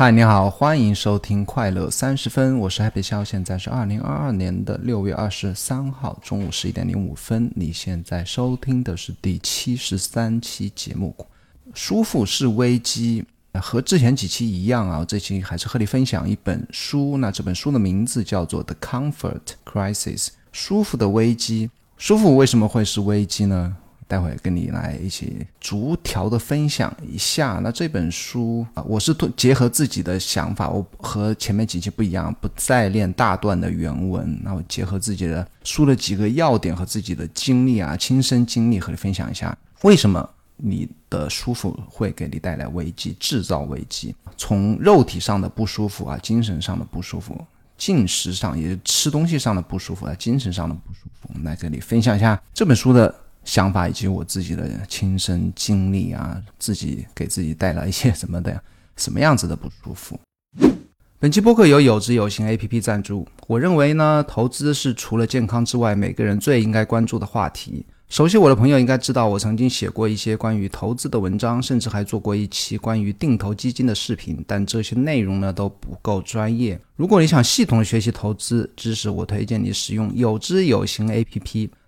嗨，你好，欢迎收听快乐三十分，我是 Happy 笑，现在是二零二二年的六月二十三号中午十一点零五分。你现在收听的是第七十三期节目，舒服是危机，和之前几期一样啊，这期还是和你分享一本书，那这本书的名字叫做《The Comfort Crisis》，舒服的危机。舒服为什么会是危机呢？待会跟你来一起逐条的分享一下。那这本书啊，我是结合自己的想法，我和前面几期不一样，不再练大段的原文。那我结合自己的书的几个要点和自己的经历啊，亲身经历和你分享一下，为什么你的舒服会给你带来危机，制造危机？从肉体上的不舒服啊，精神上的不舒服，进食上也是吃东西上的不舒服啊，精神上的不舒服，我们来跟你分享一下这本书的。想法以及我自己的亲身经历啊，自己给自己带来一些什么的 什么样子的不舒服。本期播客由有知有行 A P P 赞助。我认为呢，投资是除了健康之外，每个人最应该关注的话题。熟悉我的朋友应该知道，我曾经写过一些关于投资的文章，甚至还做过一期关于定投基金的视频。但这些内容呢都不够专业。如果你想系统学习投资知识，我推荐你使用有知有行 A P P。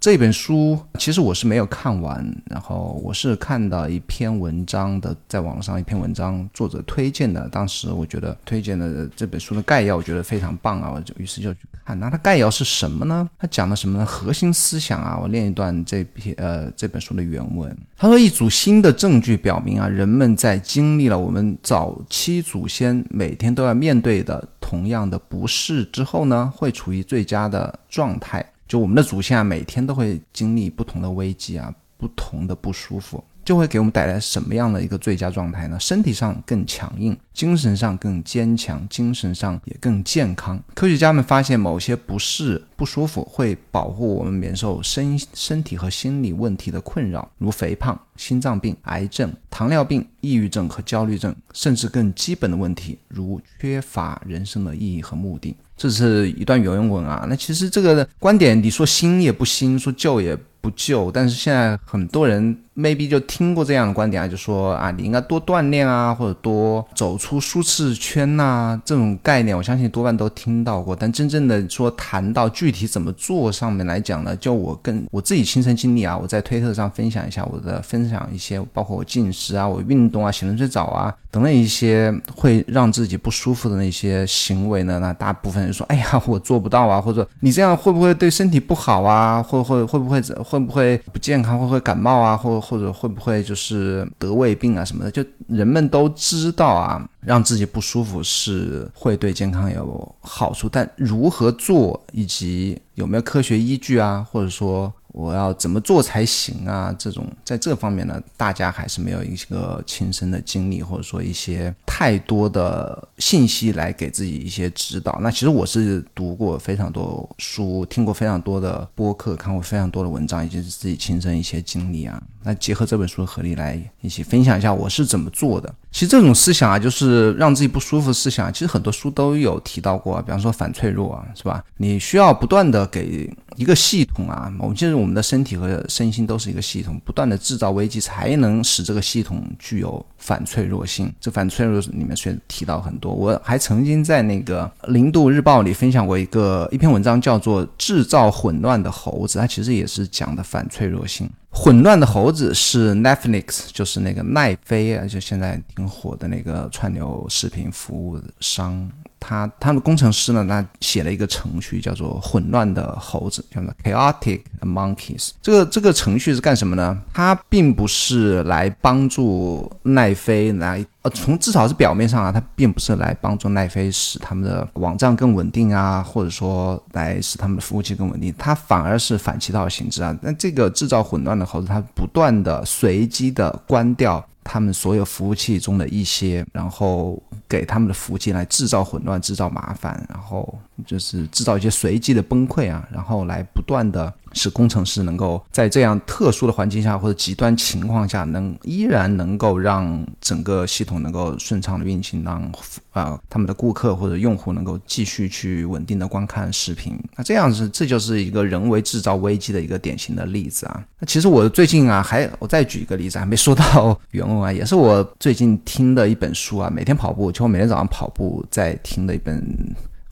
这本书其实我是没有看完，然后我是看到一篇文章的，在网络上一篇文章作者推荐的，当时我觉得推荐的这本书的概要，我觉得非常棒啊，我就于是就去看。那它概要是什么呢？它讲的什么呢核心思想啊？我念一段这篇呃这本书的原文。他说，一组新的证据表明啊，人们在经历了我们早期祖先每天都要面对的同样的不适之后呢，会处于最佳的状态。就我们的祖先啊，每天都会经历不同的危机啊，不同的不舒服。就会给我们带来什么样的一个最佳状态呢？身体上更强硬，精神上更坚强，精神上也更健康。科学家们发现，某些不适、不舒服会保护我们免受身身体和心理问题的困扰，如肥胖、心脏病、癌症、糖尿病、抑郁症和焦虑症，甚至更基本的问题，如缺乏人生的意义和目的。这是一段原文啊。那其实这个观点，你说新也不新，说旧也。不旧，但是现在很多人 maybe 就听过这样的观点啊，就说啊，你应该多锻炼啊，或者多走出舒适圈呐，这种概念，我相信多半都听到过。但真正的说谈到具体怎么做上面来讲呢，就我跟我自己亲身经历啊，我在推特上分享一下我的分享一些，包括我进食啊，我运动啊，洗冷水澡啊等等一些会让自己不舒服的那些行为呢，那大部分人说，哎呀，我做不到啊，或者你这样会不会对身体不好啊，会会会不会？会不会不健康？会不会感冒啊？或或者会不会就是得胃病啊什么的？就人们都知道啊，让自己不舒服是会对健康有好处，但如何做以及有没有科学依据啊？或者说？我要怎么做才行啊？这种在这方面呢，大家还是没有一个亲身的经历，或者说一些太多的信息来给自己一些指导。那其实我是读过非常多书，听过非常多的播客，看过非常多的文章，以及自己亲身一些经历啊。那结合这本书的合力来一起分享一下我是怎么做的。其实这种思想啊，就是让自己不舒服的思想，其实很多书都有提到过，比方说反脆弱啊，是吧？你需要不断的给一个系统啊，我们其实我们的身体和身心都是一个系统，不断的制造危机，才能使这个系统具有反脆弱性。这反脆弱里面虽然提到很多，我还曾经在那个《零度日报》里分享过一个一篇文章，叫做《制造混乱的猴子》，它其实也是讲的反脆弱性。混乱的猴子是 Netflix，就是那个奈飞啊，就现在挺火的那个串流视频服务商。他他们工程师呢，他写了一个程序，叫做“混乱的猴子”，叫做 “chaotic monkeys”。这个这个程序是干什么呢？它并不是来帮助奈飞来，呃，从至少是表面上啊，它并不是来帮助奈飞使他们的网站更稳定啊，或者说来使他们的服务器更稳定。它反而是反其道而行之啊。那这个制造混乱的猴子，它不断的随机的关掉。他们所有服务器中的一些，然后给他们的服务器来制造混乱、制造麻烦，然后就是制造一些随机的崩溃啊，然后来不断的。使工程师能够在这样特殊的环境下或者极端情况下，能依然能够让整个系统能够顺畅的运行，让啊他们的顾客或者用户能够继续去稳定的观看视频。那这样子，这就是一个人为制造危机的一个典型的例子啊。那其实我最近啊，还我再举一个例子，还没说到 原文啊，也是我最近听的一本书啊。每天跑步，就我每天早上跑步在听的一本。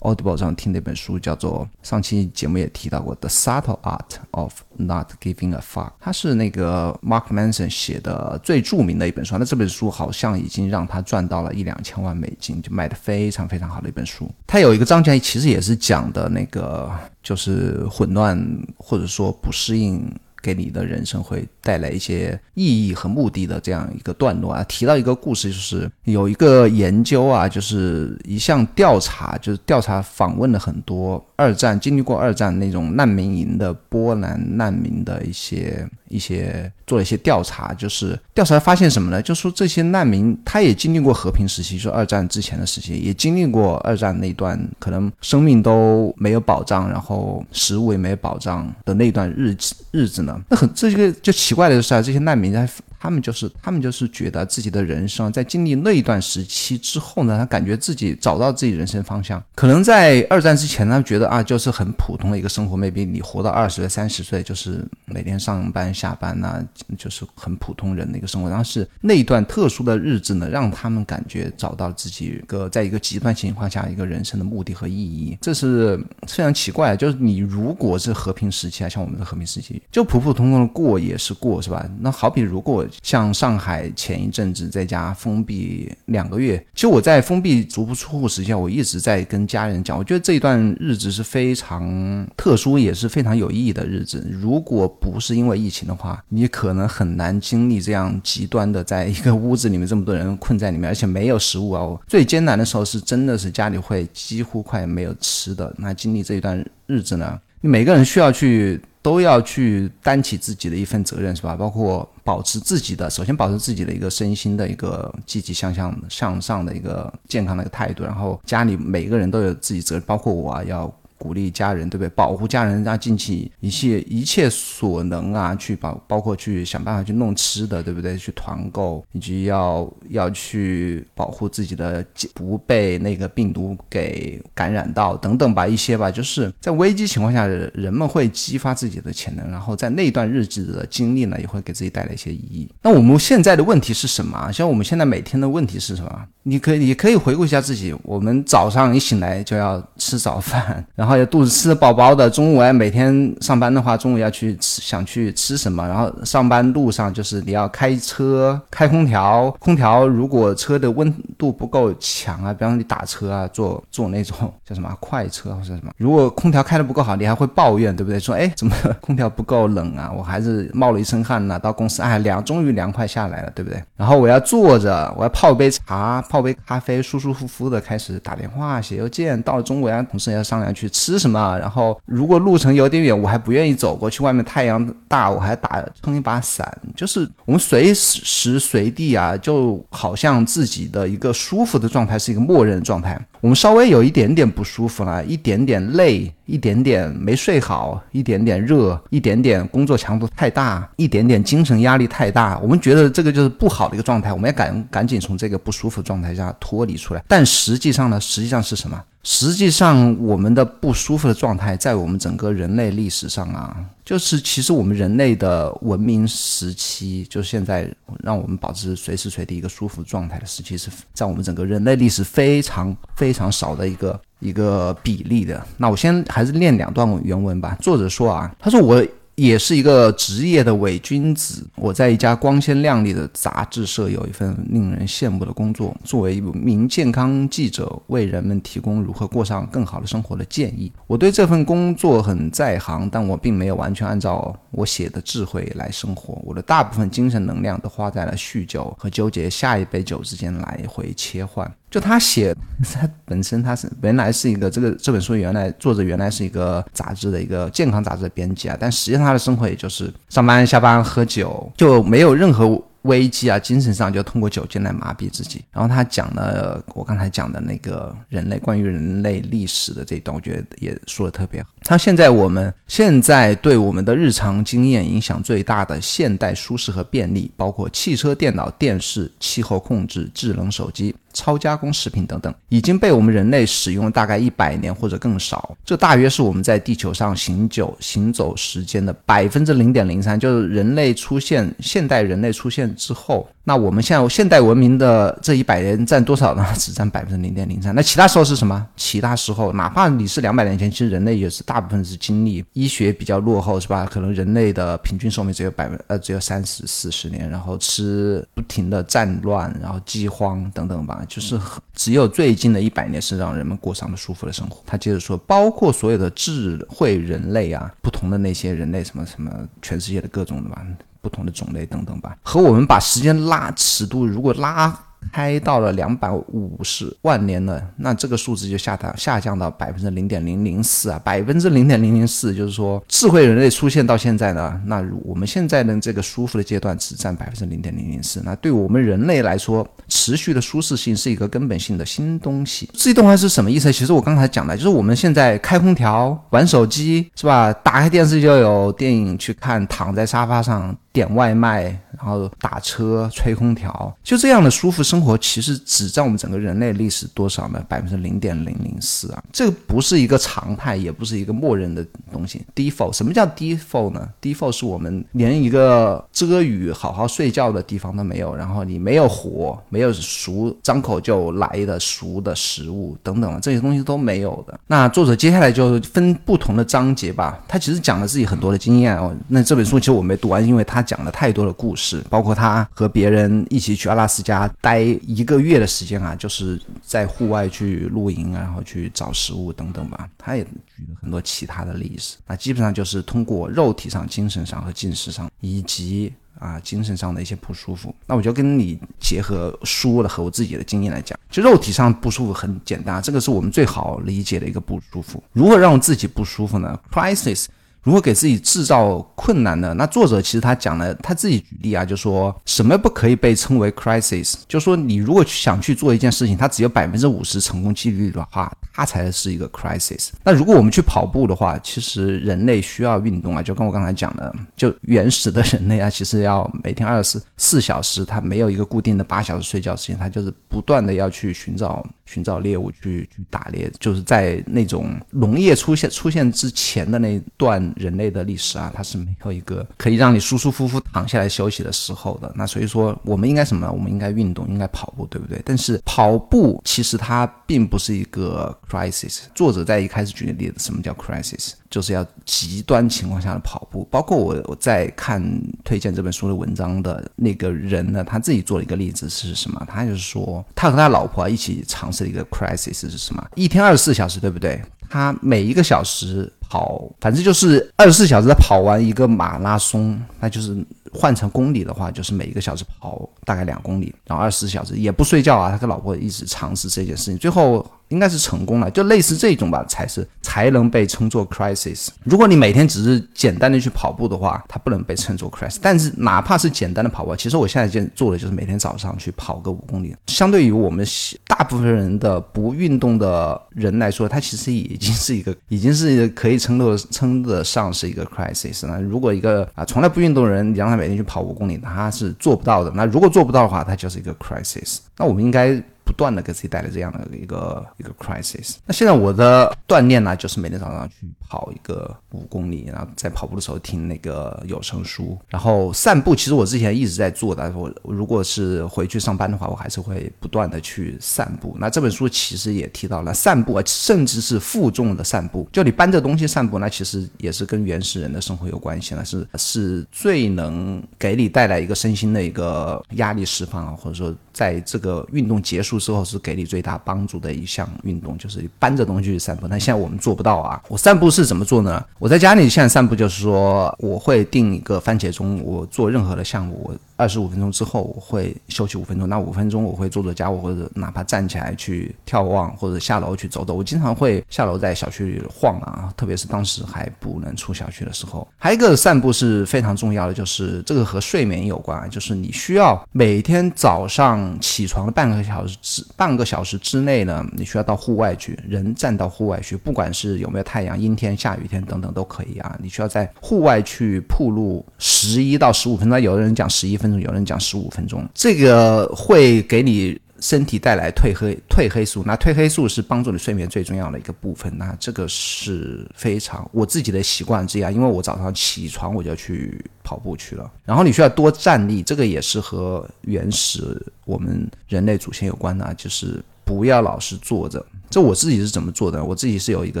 Audible 上听的一本书叫做，上期节目也提到过，《The Subtle Art of Not Giving a Fuck》，它是那个 Mark Manson 写的最著名的一本书。那这本书好像已经让他赚到了一两千万美金，就卖的非常非常好的一本书。它有一个章节其实也是讲的那个，就是混乱或者说不适应。给你的人生会带来一些意义和目的的这样一个段落啊，提到一个故事，就是有一个研究啊，就是一项调查，就是调查访问了很多二战经历过二战那种难民营的波兰难民的一些。一些做了一些调查，就是调查发现什么呢？就说这些难民他也经历过和平时期，就二战之前的时期，也经历过二战那段可能生命都没有保障，然后食物也没有保障的那段日子日子呢？那很这个就奇怪的是啊，这些难民在。他们就是，他们就是觉得自己的人生在经历那一段时期之后呢，他感觉自己找到自己人生方向。可能在二战之前呢，觉得啊，就是很普通的一个生活，maybe 你活到二十岁、三十岁，就是每天上班下班呐，就是很普通人的一个生活。但是那一段特殊的日子呢，让他们感觉找到自己一个在一个极端情况下一个人生的目的和意义。这是非常奇怪，就是你如果是和平时期啊，像我们的和平时期，就普普通通的过也是过，是吧？那好比如果。像上海前一阵子在家封闭两个月，其实我在封闭足不出户时间，我一直在跟家人讲，我觉得这一段日子是非常特殊，也是非常有意义的日子。如果不是因为疫情的话，你可能很难经历这样极端的，在一个屋子里面这么多人困在里面，而且没有食物啊。最艰难的时候是真的是家里会几乎快没有吃的。那经历这一段日子呢，每个人需要去。都要去担起自己的一份责任，是吧？包括保持自己的，首先保持自己的一个身心的一个积极向上向上的一个健康的一个态度，然后家里每个人都有自己责任，包括我要。鼓励家人，对不对？保护家人，让尽其一切一切所能啊，去保，包括去想办法去弄吃的，对不对？去团购，以及要要去保护自己的不被那个病毒给感染到等等吧，一些吧。就是在危机情况下，人们会激发自己的潜能，然后在那段日子的经历呢，也会给自己带来一些意义。那我们现在的问题是什么？像我们现在每天的问题是什么？你可以，你可以回顾一下自己。我们早上一醒来就要吃早饭，然 后要肚子吃的饱饱的。中午哎，每天上班的话，中午要去吃，想去吃什么？然后上班路上就是你要开车，开空调。空调如果车的温度不够强啊，比方说你打车啊，坐坐那种叫什么快车或者什么，如果空调开的不够好，你还会抱怨，对不对？说哎，怎么空调不够冷啊？我还是冒了一身汗呢。到公司哎，凉，终于凉快下来了，对不对？然后我要坐着，我要泡杯茶，泡。杯咖啡，舒舒服服的开始打电话、写邮件。到了中午，然后同事要商量去吃什么。然后如果路程有点远，我还不愿意走过去。外面太阳大，我还打撑一把伞。就是我们随时随地啊，就好像自己的一个舒服的状态是一个默认状态。我们稍微有一点点不舒服了，一点点累。一点点没睡好，一点点热，一点点工作强度太大，一点点精神压力太大，我们觉得这个就是不好的一个状态，我们要赶赶紧从这个不舒服状态下脱离出来。但实际上呢，实际上是什么？实际上我们的不舒服的状态，在我们整个人类历史上啊，就是其实我们人类的文明时期，就是现在让我们保持随时随地一个舒服状态的时期，是在我们整个人类历史非常非常少的一个。一个比例的，那我先还是念两段原文吧。作者说啊，他说我。也是一个职业的伪君子。我在一家光鲜亮丽的杂志社有一份令人羡慕的工作，作为一名健康记者，为人们提供如何过上更好的生活的建议。我对这份工作很在行，但我并没有完全按照我写的智慧来生活。我的大部分精神能量都花在了酗酒和纠结下一杯酒之间来回切换。就他写，他本身他是原来是一个这个这本书原来作者原来是一个杂志的一个健康杂志的编辑啊，但实际上他的生活也就是上班下班喝酒，就没有任何危机啊，精神上就通过酒精来麻痹自己。然后他讲了我刚才讲的那个人类关于人类历史的这一段，我觉得也说的特别好。他现在我们现在对我们的日常经验影响最大的现代舒适和便利，包括汽车、电脑、电视、气候控制、智能手机。超加工食品等等，已经被我们人类使用大概一百年或者更少，这大约是我们在地球上行走行走时间的百分之零点零三，就是人类出现现代人类出现之后。那我们现在现代文明的这一百年占多少呢？只占百分之零点零三。那其他时候是什么？其他时候，哪怕你是两百年前，其实人类也是大部分是经历医学比较落后，是吧？可能人类的平均寿命只有百分呃只有三十四十年，然后吃不停的战乱，然后饥荒等等吧，就是只有最近的一百年是让人们过上了舒服的生活。他接着说，包括所有的智慧人类啊，不同的那些人类，什么什么，全世界的各种的吧。不同的种类等等吧，和我们把时间拉尺度如果拉。开到了两百五十万年了，那这个数字就下降下降到百分之零点零零四啊，百分之零点零零四，就是说智慧人类出现到现在呢，那我们现在的这个舒服的阶段只占百分之零点零零四，那对我们人类来说，持续的舒适性是一个根本性的新东西。这动画是什么意思？其实我刚才讲的，就是我们现在开空调、玩手机，是吧？打开电视就有电影去看，躺在沙发上点外卖，然后打车、吹空调，就这样的舒服。生活其实只占我们整个人类历史多少呢？百分之零点零零四啊，这个不是一个常态，也不是一个默认的东西。default 什么叫 default 呢？default 是我们连一个遮雨、好好睡觉的地方都没有，然后你没有火，没有熟张口就来的熟的食物等等这些东西都没有的。那作者接下来就分不同的章节吧，他其实讲了自己很多的经验哦。那这本书其实我没读完，因为他他讲了太多的故事，包括他和别人一起去阿拉斯加待。一个月的时间啊，就是在户外去露营，然后去找食物等等吧。他也举了很多其他的例子，那基本上就是通过肉体上、精神上和进食上，以及啊精神上的一些不舒服。那我就跟你结合书的和我自己的经验来讲，就肉体上不舒服很简单，这个是我们最好理解的一个不舒服。如何让自己不舒服呢？Crisis。如何给自己制造困难呢？那作者其实他讲了他自己举例啊，就说什么不可以被称为 crisis，就说你如果想去做一件事情，它只有百分之五十成功几率的话，它才是一个 crisis。那如果我们去跑步的话，其实人类需要运动啊，就跟我刚才讲的，就原始的人类啊，其实要每天二十四小时，他没有一个固定的八小时睡觉时间，他就是不断的要去寻找寻找猎物去去打猎，就是在那种农业出现出现之前的那段。人类的历史啊，它是没有一个可以让你舒舒服服躺下来休息的时候的。那所以说，我们应该什么呢？我们应该运动，应该跑步，对不对？但是跑步其实它并不是一个 crisis。作者在一开始举的例子，什么叫 crisis？就是要极端情况下的跑步。包括我我在看推荐这本书的文章的那个人呢，他自己做了一个例子是什么？他就是说，他和他老婆一起尝试了一个 crisis 是什么？一天二十四小时，对不对？他每一个小时。跑，反正就是二十四小时他跑完一个马拉松，那就是换成公里的话，就是每一个小时跑大概两公里，然后二十四小时也不睡觉啊。他跟老婆一直尝试这件事情，最后。应该是成功了，就类似这种吧，才是才能被称作 crisis。如果你每天只是简单的去跑步的话，它不能被称作 crisis。但是哪怕是简单的跑步，其实我现在在做的就是每天早上去跑个五公里。相对于我们大部分人的不运动的人来说，它其实已经是一个，已经是可以称得称得上是一个 crisis 那如果一个啊从来不运动的人，你让他每天去跑五公里，他是做不到的。那如果做不到的话，他就是一个 crisis。那我们应该。不断的给自己带来这样的一个一个 crisis。那现在我的锻炼呢，就是每天早上去跑一个五公里，然后在跑步的时候听那个有声书，然后散步。其实我之前一直在做的，我如果是回去上班的话，我还是会不断的去散步。那这本书其实也提到了散步啊，甚至是负重的散步，就你搬着东西散步，那其实也是跟原始人的生活有关系了，是是最能给你带来一个身心的一个压力释放啊，或者说在这个运动结束。时候是给你最大帮助的一项运动，就是搬着东西去散步。但现在我们做不到啊！我散步是怎么做呢？我在家里现在散步，就是说我会定一个番茄钟，我做任何的项目，我二十五分钟之后我会休息五分钟，那五分钟我会做做家务，或者哪怕站起来去眺望，或者下楼去走走。我经常会下楼在小区里晃啊，特别是当时还不能出小区的时候。还有一个散步是非常重要的，就是这个和睡眠有关，就是你需要每天早上起床的半个小时之半个小时之内呢，你需要到户外去，人站到户外去，不管是有没有太阳、阴天、下雨天等等都可以啊。你需要在户外去铺路十一到十五分钟，有的人讲十一分有人讲十五分钟，这个会给你。身体带来褪黑褪黑素，那褪黑素是帮助你睡眠最重要的一个部分。那这个是非常我自己的习惯之一，因为我早上起床我就去跑步去了。然后你需要多站立，这个也是和原始我们人类祖先有关的，就是不要老是坐着。这我自己是怎么做的？我自己是有一个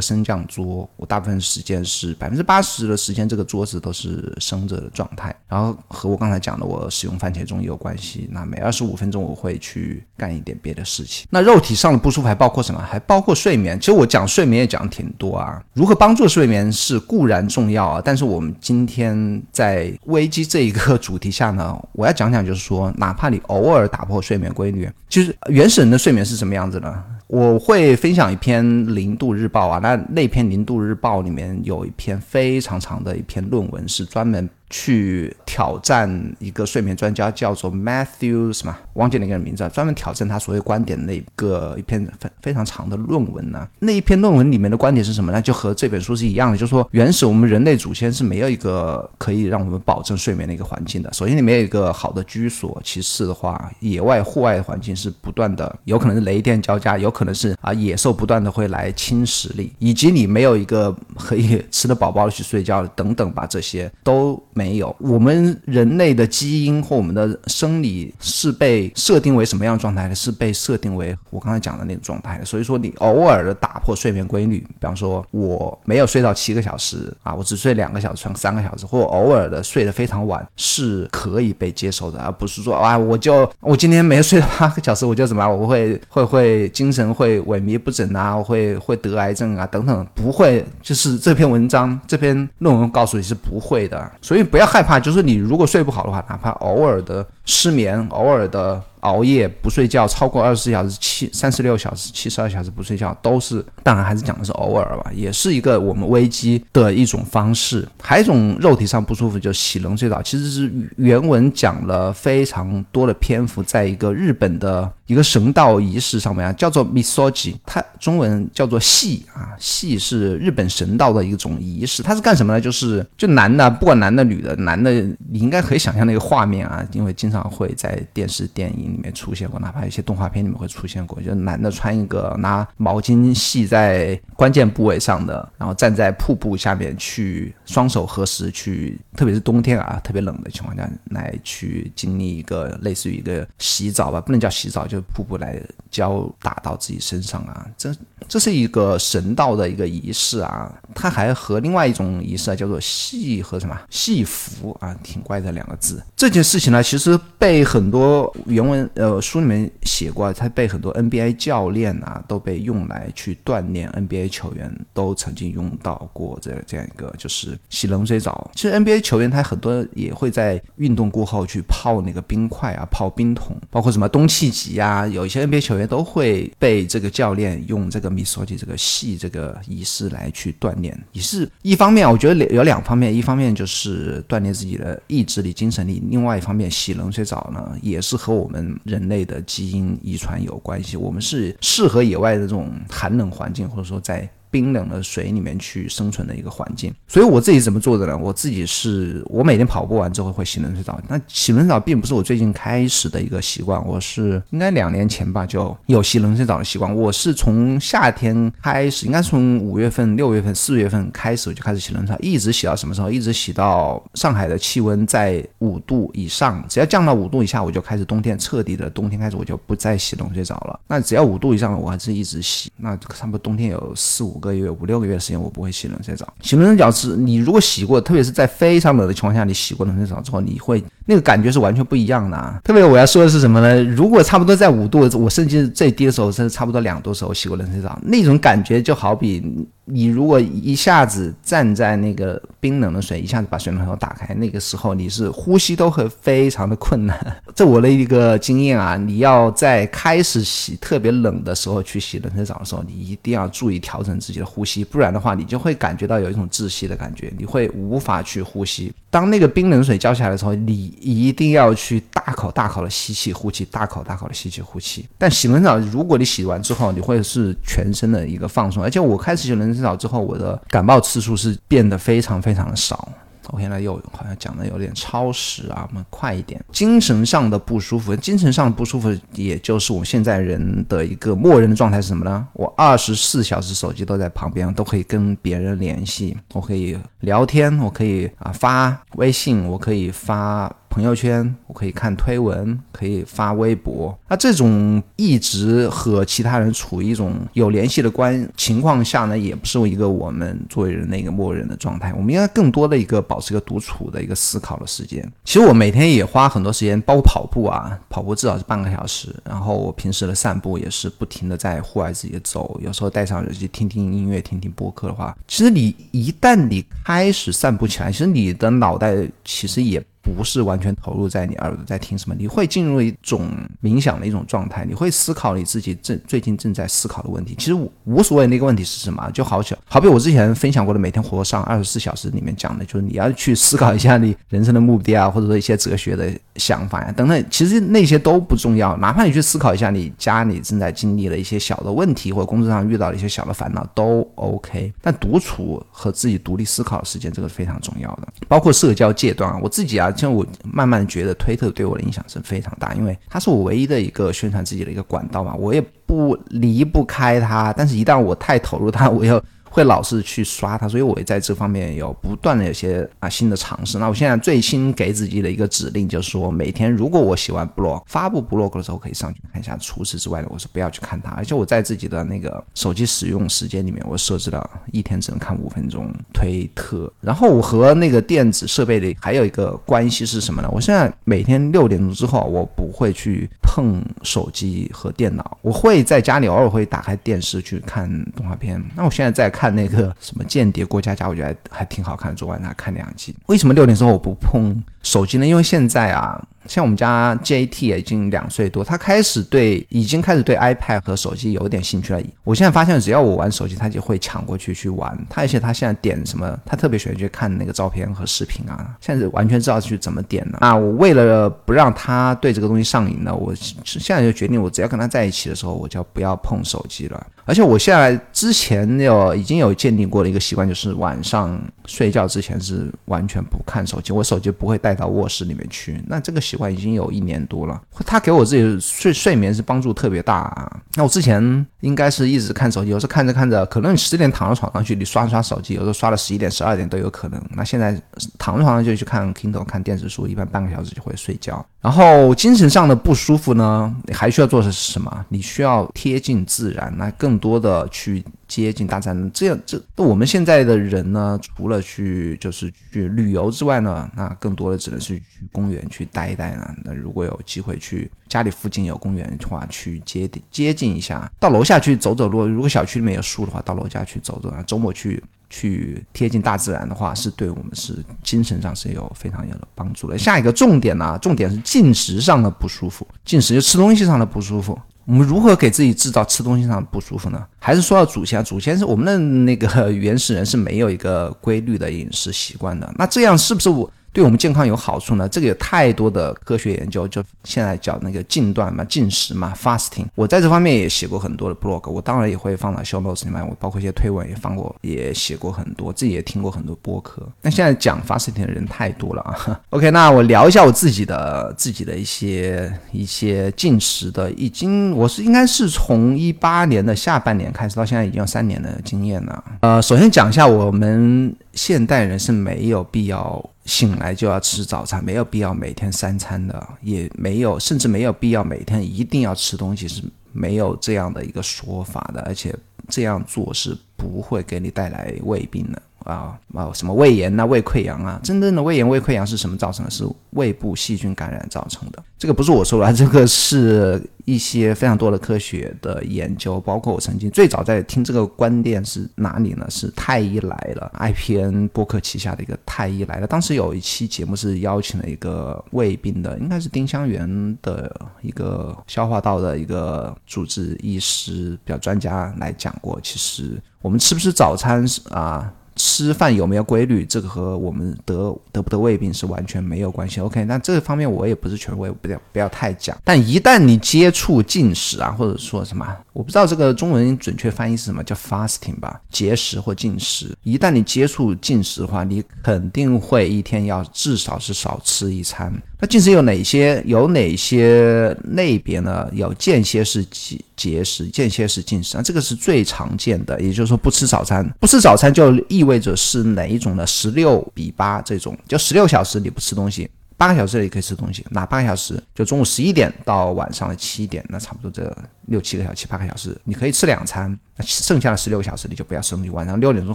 升降桌，我大部分时间是百分之八十的时间，这个桌子都是升着的状态。然后和我刚才讲的我使用番茄钟也有关系。那每二十五分钟我会去干一点别的事情。那肉体上的不舒服还包括什么？还包括睡眠。其实我讲睡眠也讲挺多啊。如何帮助睡眠是固然重要啊，但是我们今天在危机这一个 主题下呢，我要讲讲就是说，哪怕你偶尔打破睡眠规律，其实原始人的睡眠是什么样子呢？我会分享一篇《零度日报》啊，那那篇《零度日报》里面有一篇非常长的一篇论文，是专门。去挑战一个睡眠专家，叫做 Matthew 什么，忘记那个人名字，专门挑战他所谓观点的那个一篇非非常长的论文呢。那一篇论文里面的观点是什么呢？就和这本书是一样的，就是说原始我们人类祖先是没有一个可以让我们保证睡眠的一个环境的。首先你没有一个好的居所，其次的话，野外户外环境是不断的，有可能是雷电交加，有可能是啊野兽不断的会来侵蚀你，以及你没有一个可以吃得饱饱的去睡觉等等吧，这些都。没有，我们人类的基因或我们的生理是被设定为什么样状态呢？是被设定为我刚才讲的那种状态的。所以说，你偶尔的打破睡眠规律，比方说我没有睡到七个小时啊，我只睡两个小时、三个小时，或偶尔的睡得非常晚，是可以被接受的，而不是说啊，我就我今天没睡到八个小时，我就怎么？我会会会精神会萎靡不振啊，会会得癌症啊等等，不会，就是这篇文章这篇论文告诉你是不会的，所以。不要害怕，就是你如果睡不好的话，哪怕偶尔的失眠，偶尔的。熬夜不睡觉超过二十四小时、七三十六小时、七十二小时不睡觉，都是当然还是讲的是偶尔吧，也是一个我们危机的一种方式。还有一种肉体上不舒服，就洗冷水澡，其实是原文讲了非常多的篇幅，在一个日本的一个神道仪式上面啊，叫做 misogi，它中文叫做戏啊，戏是日本神道的一种仪式，它是干什么呢？就是就男的不管男的女的，男的你应该可以想象那个画面啊，因为经常会在电视电影。里面出现过，哪怕一些动画片里面会出现过，就男的穿一个拿毛巾系在关键部位上的，然后站在瀑布下面去双手合十去，特别是冬天啊，特别冷的情况下来去经历一个类似于一个洗澡吧，不能叫洗澡，就是瀑布来胶打到自己身上啊，这这是一个神道的一个仪式啊，它还和另外一种仪式啊叫做戏和什么戏服啊，挺怪的两个字。这件事情呢，其实被很多原文。呃，书里面写过，它被很多 NBA 教练啊，都被用来去锻炼 NBA 球员，都曾经用到过这这样一个，就是洗冷水澡。其实 NBA 球员他很多也会在运动过后去泡那个冰块啊，泡冰桶，包括什么东契奇啊，有一些 NBA 球都会被这个教练用这个米索吉这个系这个仪式来去锻炼。也是一方面，我觉得有两方面，一方面就是锻炼自己的意志力、精神力，另外一方面洗冷水澡呢，也是和我们。人类的基因遗传有关系，我们是适合野外的这种寒冷环境，或者说在。冰冷的水里面去生存的一个环境，所以我自己怎么做的呢？我自己是我每天跑步完之后会洗冷水澡。那洗冷水澡并不是我最近开始的一个习惯，我是应该两年前吧就有洗冷水澡的习惯。我是从夏天开始，应该从五月份、六月份、四月份开始我就开始洗冷水澡，一直洗到什么时候？一直洗到上海的气温在五度以上，只要降到五度以下，我就开始冬天彻底的冬天开始，我就不再洗冷水澡了。那只要五度以上，我还是一直洗。那差不多冬天有四五。五个月、五六个月时间，我不会洗冷水澡。洗冷水澡是，你如果洗过，特别是在非常冷的情况下，你洗过冷水澡之后，你会那个感觉是完全不一样的。啊。特别我要说的是什么呢？如果差不多在五度，我甚至最低的时候，甚至差不多两度的时候洗过冷水澡，那种感觉就好比。你如果一下子站在那个冰冷的水一下子把水龙头打开，那个时候你是呼吸都会非常的困难。这我的一个经验啊，你要在开始洗特别冷的时候去洗冷水澡的时候，你一定要注意调整自己的呼吸，不然的话你就会感觉到有一种窒息的感觉，你会无法去呼吸。当那个冰冷水浇下来的时候，你一定要去大口大口的吸气呼气，大口大口的吸气呼气。但洗冷水澡，如果你洗完之后，你会是全身的一个放松，而且我开始洗冷水澡之后，我的感冒次数是变得非常非常的少。我现在又好像讲的有点超时啊，我们快一点。精神上的不舒服，精神上的不舒服，也就是我们现在人的一个默认的状态是什么呢？我二十四小时手机都在旁边，都可以跟别人联系，我可以聊天，我可以啊发微信，我可以发。朋友圈，我可以看推文，可以发微博。那这种一直和其他人处于一种有联系的关情况下呢，也不是一个我们作为人的一个默认的状态。我们应该更多的一个保持一个独处的一个思考的时间。其实我每天也花很多时间，包括跑步啊，跑步至少是半个小时。然后我平时的散步也是不停的在户外自己走，有时候戴上耳机听听音乐，听听播客的话，其实你一旦你开始散步起来，其实你的脑袋其实也。不是完全投入在你耳朵在听什么，你会进入一种冥想的一种状态，你会思考你自己正最近正在思考的问题。其实无所谓那个问题是什么，就好小，好比我之前分享过的每天活上二十四小时里面讲的，就是你要去思考一下你人生的目的啊，或者说一些哲学的想法呀等等。其实那些都不重要，哪怕你去思考一下你家里正在经历的一些小的问题，或者工作上遇到的一些小的烦恼都 OK。但独处和自己独立思考的时间，这个是非常重要的，包括社交阶段啊，我自己啊。像我慢慢觉得推特对我的影响是非常大，因为它是我唯一的一个宣传自己的一个管道嘛，我也不离不开它。但是，一旦我太投入它，我又。会老是去刷它，所以我也在这方面有不断的有些啊新的尝试。那我现在最新给自己的一个指令就是说，每天如果我喜欢 blog 发布 blog 的时候，可以上去看一下。除此之外的，我是不要去看它。而且我在自己的那个手机使用时间里面，我设置了一天只能看五分钟推特。然后我和那个电子设备的还有一个关系是什么呢？我现在每天六点钟之后，我不会去碰手机和电脑。我会在家里偶尔会打开电视去看动画片。那我现在在看。那个什么间谍过家家，我觉得还挺好看的。昨晚上看两集。为什么六点之后我不碰手机呢？因为现在啊。像我们家 JT 也已经两岁多，他开始对已经开始对 iPad 和手机有点兴趣了。我现在发现，只要我玩手机，他就会抢过去去玩。他而且他现在点什么，他特别喜欢去看那个照片和视频啊。现在完全知道去怎么点了。啊，我为了不让他对这个东西上瘾呢，我现在就决定，我只要跟他在一起的时候，我就不要碰手机了。而且我现在之前有已经有建立过的一个习惯，就是晚上睡觉之前是完全不看手机，我手机不会带到卧室里面去。那这个习惯已经有一年多了，他给我自己睡睡眠是帮助特别大啊。那我之前应该是一直看手机，有时候看着看着，可能你十点躺到床上去，你刷刷手机，有时候刷到十一点、十二点都有可能。那现在躺在床上就去看 Kindle 看电子书，一般半个小时就会睡觉。然后精神上的不舒服呢，你还需要做的是什么？你需要贴近自然，那更多的去接近大自然。这样，这那我们现在的人呢，除了去就是去旅游之外呢，那更多的只能是去公园去待一待呢。那如果有机会去家里附近有公园的话，去接接近一下，到楼下去走走路。如果小区里面有树的话，到楼下去走走啊。周末去。去贴近大自然的话，是对我们是精神上是有非常有帮助的。下一个重点呢，重点是进食上的不舒服，进食就吃东西上的不舒服。我们如何给自己制造吃东西上的不舒服呢？还是说到祖先？祖先是我们的那个原始人是没有一个规律的饮食习惯的。那这样是不是我？对我们健康有好处呢？这个有太多的科学研究，就现在叫那个禁断嘛、禁食嘛、fasting。我在这方面也写过很多的 blog，我当然也会放到 show notes 里面。我包括一些推文也放过，也写过很多，自己也听过很多播客。那现在讲 fasting 的人太多了啊。OK，那我聊一下我自己的自己的一些一些进食的，已经我是应该是从一八年的下半年开始到现在已经有三年的经验了。呃，首先讲一下我们现代人是没有必要。醒来就要吃早餐，没有必要每天三餐的，也没有，甚至没有必要每天一定要吃东西，是没有这样的一个说法的。而且这样做是不会给你带来胃病的。啊啊什么胃炎呐、胃溃疡啊，真正的胃炎、胃溃疡是什么造成的？是胃部细菌感染造成的。这个不是我说的，这个是一些非常多的科学的研究，包括我曾经最早在听这个观点是哪里呢？是太医来了，IPN 播客旗下的一个太医来了。当时有一期节目是邀请了一个胃病的，应该是丁香园的一个消化道的一个主治医师，比较专家来讲过。其实我们吃不吃早餐是啊？吃饭有没有规律，这个和我们得得不得胃病是完全没有关系。OK，那这方面我也不是权威，不要不要太讲。但一旦你接触进食啊，或者说什么，我不知道这个中文准确翻译是什么，叫 fasting 吧，节食或进食。一旦你接触进食的话，你肯定会一天要至少是少吃一餐。那进食有哪些？有哪些类别呢？有间歇式节节食、间歇式进食啊，这个是最常见的。也就是说，不吃早餐，不吃早餐就意味着是哪一种呢？十六比八这种，就十六小时你不吃东西，八个小时里可以吃东西，哪八个小时？就中午十一点到晚上的七点，那差不多这六七个小时、七八个小时，你可以吃两餐。那剩下的十六个小时你就不要吃东西，晚上六点钟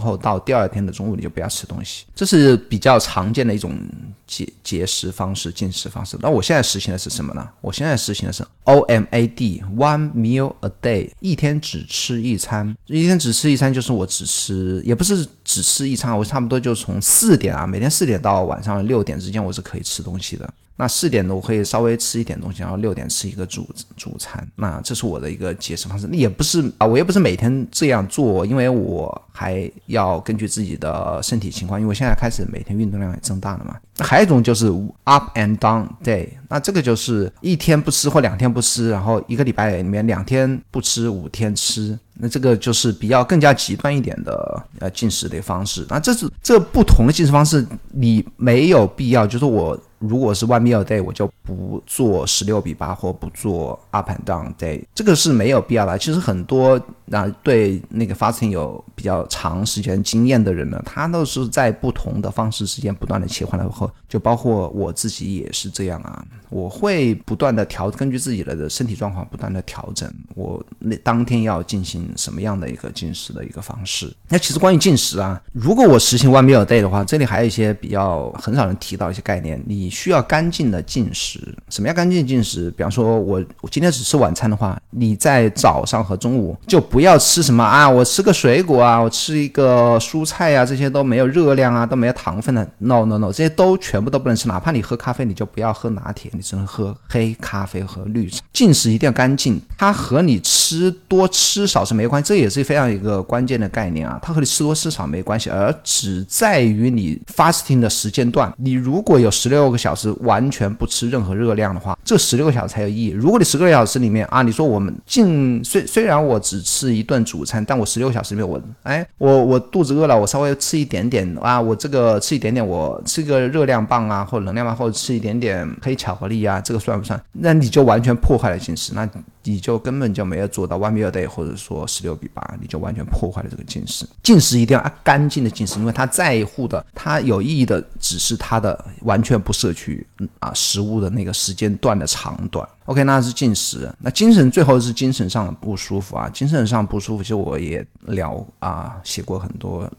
后到第二天的中午你就不要吃东西，这是比较常见的一种节节食方式、进食方式。那我现在实行的是什么呢？我现在实行的是 O M A D One Meal a Day，一天只吃一餐，一天只吃一餐就是我只吃，也不是只吃一餐，我差不多就从四点啊，每天四点到晚上六点之间我是可以吃东东西的。那四点呢我可以稍微吃一点东西，然后六点吃一个主主餐。那这是我的一个节食方式。也不是啊，我也不是每天这样做，因为我还要根据自己的身体情况。因为我现在开始每天运动量也增大了嘛。还有一种就是 up and down day，那这个就是一天不吃或两天不吃，然后一个礼拜里面两天不吃，五天吃。那这个就是比较更加极端一点的呃进食的方式。那这是这不同的进食方式，你没有必要，就是我。如果是 one meal day，我就不做十六比八或不做 up and down day，这个是没有必要的。其实很多啊，对那个 fasting 有比较长时间经验的人呢，他都是在不同的方式之间不断的切换了后，就包括我自己也是这样啊。我会不断的调，根据自己的身体状况不断的调整，我那当天要进行什么样的一个进食的一个方式。那其实关于进食啊，如果我实行 one meal day 的话，这里还有一些比较很少人提到一些概念，你。需要干净的进食。什么叫干净进食？比方说，我我今天只吃晚餐的话，你在早上和中午就不要吃什么啊，我吃个水果啊，我吃一个蔬菜啊，这些都没有热量啊，都没有糖分的。No No No，这些都全部都不能吃。哪怕你喝咖啡，你就不要喝拿铁，你只能喝黑咖啡和绿茶。进食一定要干净，它和你吃多吃少是没关系，这也是非常一个关键的概念啊。它和你吃多吃少没关系，而只在于你 fasting 的时间段。你如果有十六个。小时完全不吃任何热量的话，这十六个小时才有意义。如果你十个小时里面啊，你说我们进虽虽然我只吃一顿主餐，但我十六个小时里面我哎我我肚子饿了，我稍微吃一点点啊，我这个吃一点点，我吃个热量棒啊，或者能量棒，或者吃一点点黑巧克力啊，这个算不算？那你就完全破坏了进食，那你就根本就没有做到 one meal day，或者说十六比八，你就完全破坏了这个进食。进食一定要干净的进食，因为他在乎的，他有意义的只是他的完全不是摄取啊食物的那个时间段的长短。OK，那是进食。那精神最后是精神上的不舒服啊，精神上不舒服，其实我也聊啊，写过很多。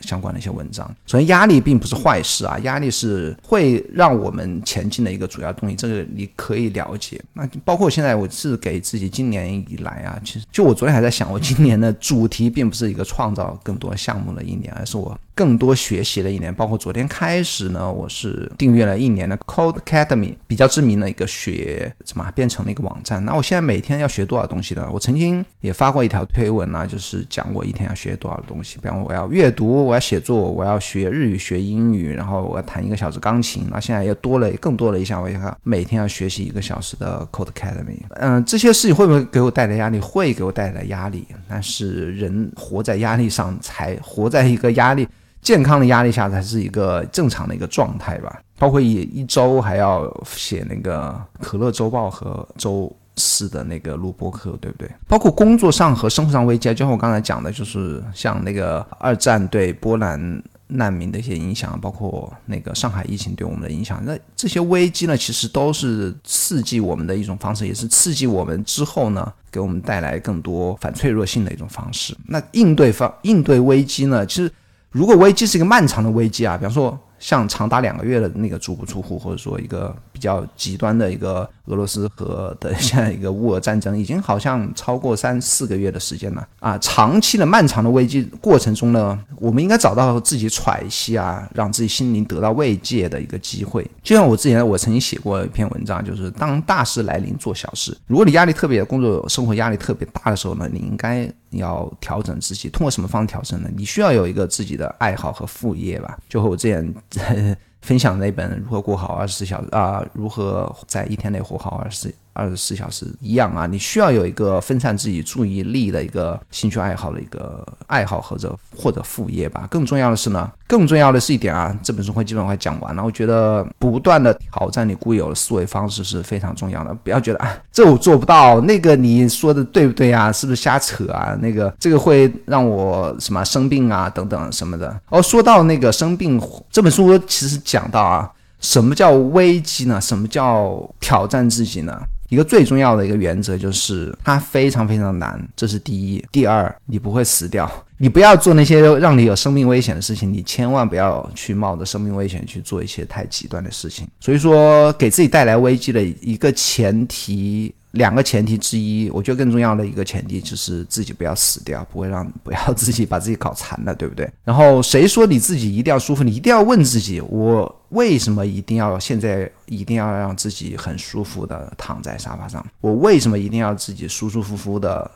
相关的一些文章，首先压力并不是坏事啊，压力是会让我们前进的一个主要动力，这个你可以了解。那包括现在我是给自己今年以来啊，其实就我昨天还在想，我今年的主题并不是一个创造更多项目的一年，而是我。更多学习的一年，包括昨天开始呢，我是订阅了一年的 Code Academy，比较知名的一个学什么变成了一个网站。那我现在每天要学多少东西呢？我曾经也发过一条推文啊，就是讲我一天要学多少东西。比方我要阅读，我要写作，我要学日语、学英语，然后我要弹一个小时钢琴。那现在又多了更多了一项，我要每天要学习一个小时的 Code Academy。嗯，这些事情会不会给我带来压力？会给我带来压力。但是人活在压力上，才活在一个压力。健康的压力下才是一个正常的一个状态吧。包括一一周还要写那个可乐周报和周四的那个录播课，对不对？包括工作上和生活上危机，就像我刚才讲的，就是像那个二战对波兰难民的一些影响，包括那个上海疫情对我们的影响。那这些危机呢，其实都是刺激我们的一种方式，也是刺激我们之后呢，给我们带来更多反脆弱性的一种方式。那应对方应对危机呢，其实。如果危机是一个漫长的危机啊，比方说。像长达两个月的那个足不出户，或者说一个比较极端的一个俄罗斯和的 现在一个乌俄战争，已经好像超过三四个月的时间了啊！长期的漫长的危机过程中呢，我们应该找到自己喘息啊，让自己心灵得到慰藉的一个机会。就像我之前我曾经写过一篇文章，就是当大事来临做小事。如果你压力特别工作生活压力特别大的时候呢，你应该要调整自己。通过什么方式调整呢？你需要有一个自己的爱好和副业吧。就和我之前。分享那本如何过好二十四小时啊，如何在一天内活好二十四。二十四小时一样啊，你需要有一个分散自己注意力的一个兴趣爱好的一个爱好或者或者副业吧。更重要的是呢，更重要的是一点啊，这本书会基本上快讲完了。我觉得不断的挑战你固有的思维方式是非常重要的。不要觉得啊，这我做不到，那个你说的对不对啊？是不是瞎扯啊？那个这个会让我什么生病啊等等什么的。哦，说到那个生病，这本书其实讲到啊，什么叫危机呢？什么叫挑战自己呢？一个最重要的一个原则就是它非常非常难，这是第一。第二，你不会死掉，你不要做那些让你有生命危险的事情，你千万不要去冒着生命危险去做一些太极端的事情。所以说，给自己带来危机的一个前提。两个前提之一，我觉得更重要的一个前提就是自己不要死掉，不会让不要自己把自己搞残了，对不对？然后谁说你自己一定要舒服？你一定要问自己，我为什么一定要现在一定要让自己很舒服的躺在沙发上？我为什么一定要自己舒舒服服的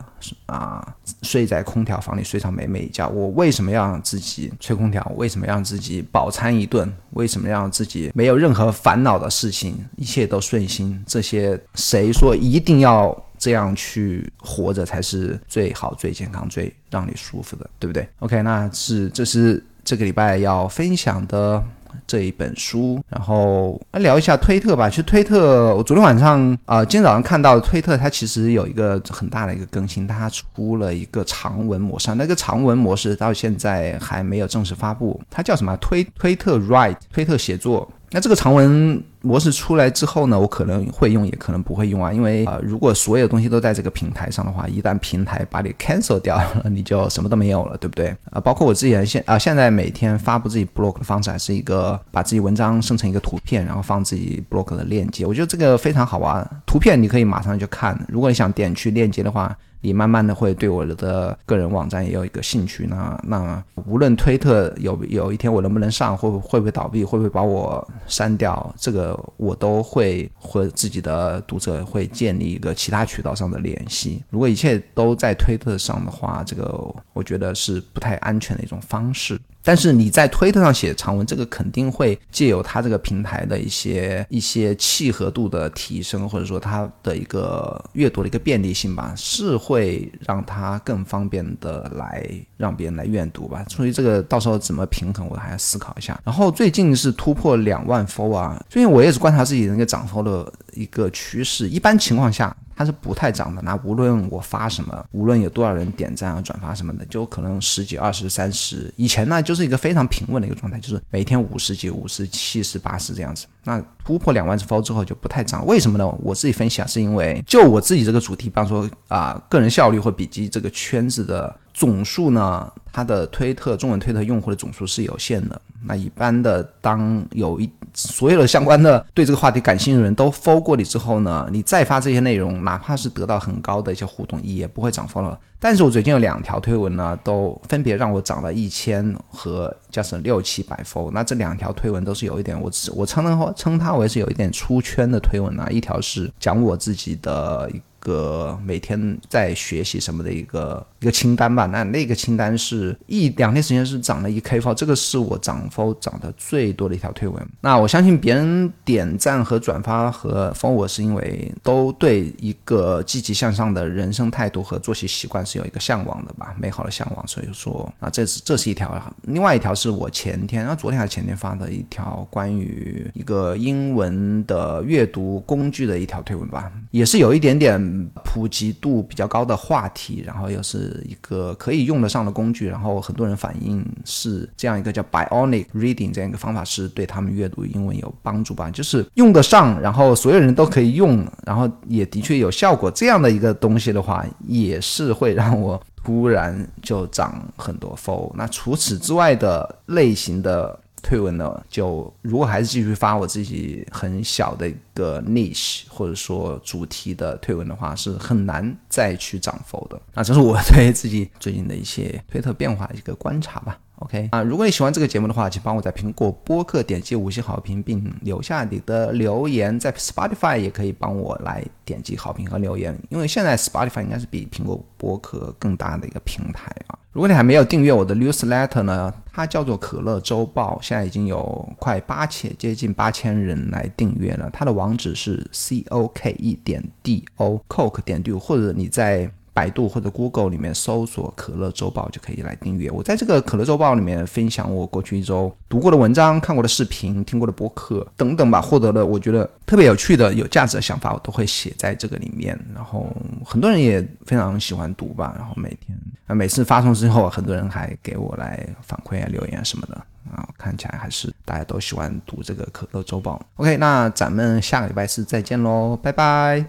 啊睡在空调房里睡上美美一觉？我为什么要让自己吹空调？为什么让自己饱餐一顿？为什么让自己没有任何烦恼的事情，一切都顺心？这些谁说一？一定要这样去活着才是最好、最健康、最让你舒服的，对不对？OK，那是这是这个礼拜要分享的这一本书，然后来聊一下推特吧。其实推特，我昨天晚上啊，今天早上看到推特，它其实有一个很大的一个更新，它出了一个长文模式，那个长文模式到现在还没有正式发布，它叫什么？推推特 Write，推特写作。那这个长文模式出来之后呢，我可能会用，也可能不会用啊。因为啊，如果所有东西都在这个平台上的话，一旦平台把你 cancel 掉了，你就什么都没有了，对不对？啊，包括我自己现啊，现在每天发布自己 blog 的方式，还是一个把自己文章生成一个图片，然后放自己 blog 的链接。我觉得这个非常好玩，图片你可以马上就看。如果你想点去链接的话。你慢慢的会对我的个人网站也有一个兴趣，那那无论推特有有一天我能不能上，会会不会倒闭，会不会把我删掉，这个我都会和自己的读者会建立一个其他渠道上的联系。如果一切都在推特上的话，这个我觉得是不太安全的一种方式。但是你在推特上写长文，这个肯定会借由它这个平台的一些一些契合度的提升，或者说它的一个阅读的一个便利性吧，是会会让它更方便的来让别人来阅读吧。所以这个到时候怎么平衡，我还要思考一下。然后最近是突破两万 f o 啊，最近我也是观察自己那个涨幅的一个趋势，一般情况下。它是不太涨的，那无论我发什么，无论有多少人点赞啊、转发什么的，就可能十几、二十、三十。以前呢，就是一个非常平稳的一个状态，就是每天五十几、五十、七十、八十这样子。那突破两万次 follow 之后就不太涨，为什么呢？我自己分析啊，是因为就我自己这个主题，比方说啊，个人效率或笔记这个圈子的总数呢，它的推特中文推特用户的总数是有限的。那一般的，当有一所有的相关的对这个话题感兴趣的人都 follow 过你之后呢，你再发这些内容，哪怕是得到很高的一些互动，也不会涨 follow。但是我最近有两条推文呢，都分别让我涨了一千和加上六七百 follow。那这两条推文都是有一点，我我称它称它为是有一点出圈的推文啊。一条是讲我自己的。个每天在学习什么的一个一个清单吧，那那个清单是一两天时间是涨了一 K 分，这个是我涨分涨的最多的一条推文。那我相信别人点赞和转发和封我是因为都对一个积极向上的人生态度和作息习惯是有一个向往的吧，美好的向往。所以说啊，这是这是一条。另外一条是我前天，啊昨天还是前天发的一条关于一个英文的阅读工具的一条推文吧，也是有一点点。普及度比较高的话题，然后又是一个可以用得上的工具，然后很多人反映是这样一个叫 Bionic Reading 这样一个方法是对他们阅读英文有帮助吧，就是用得上，然后所有人都可以用，然后也的确有效果，这样的一个东西的话，也是会让我。突然就涨很多 f 那除此之外的类型的。推文呢，就如果还是继续发我自己很小的一个 niche 或者说主题的推文的话，是很难再去涨否的。那这是我对自己最近的一些推特变化一个观察吧。OK 啊，如果你喜欢这个节目的话，请帮我在苹果播客点击五星好评，并留下你的留言。在 Spotify 也可以帮我来点击好评和留言，因为现在 Spotify 应该是比苹果播客更大的一个平台啊。如果你还没有订阅我的 newsletter 呢，它叫做可乐周报，现在已经有快八千，接近八千人来订阅了。它的网址是 c o k e 点 d o coke 点 do，或者你在。百度或者 Google 里面搜索“可乐周报”就可以来订阅。我在这个“可乐周报”里面分享我过去一周读过的文章、看过的视频、听过的播客等等吧，获得了我觉得特别有趣的、有价值的想法，我都会写在这个里面。然后很多人也非常喜欢读吧。然后每天啊，每次发送之后，很多人还给我来反馈啊、留言什么的啊，看起来还是大家都喜欢读这个“可乐周报”。OK，那咱们下个礼拜四再见喽，拜拜。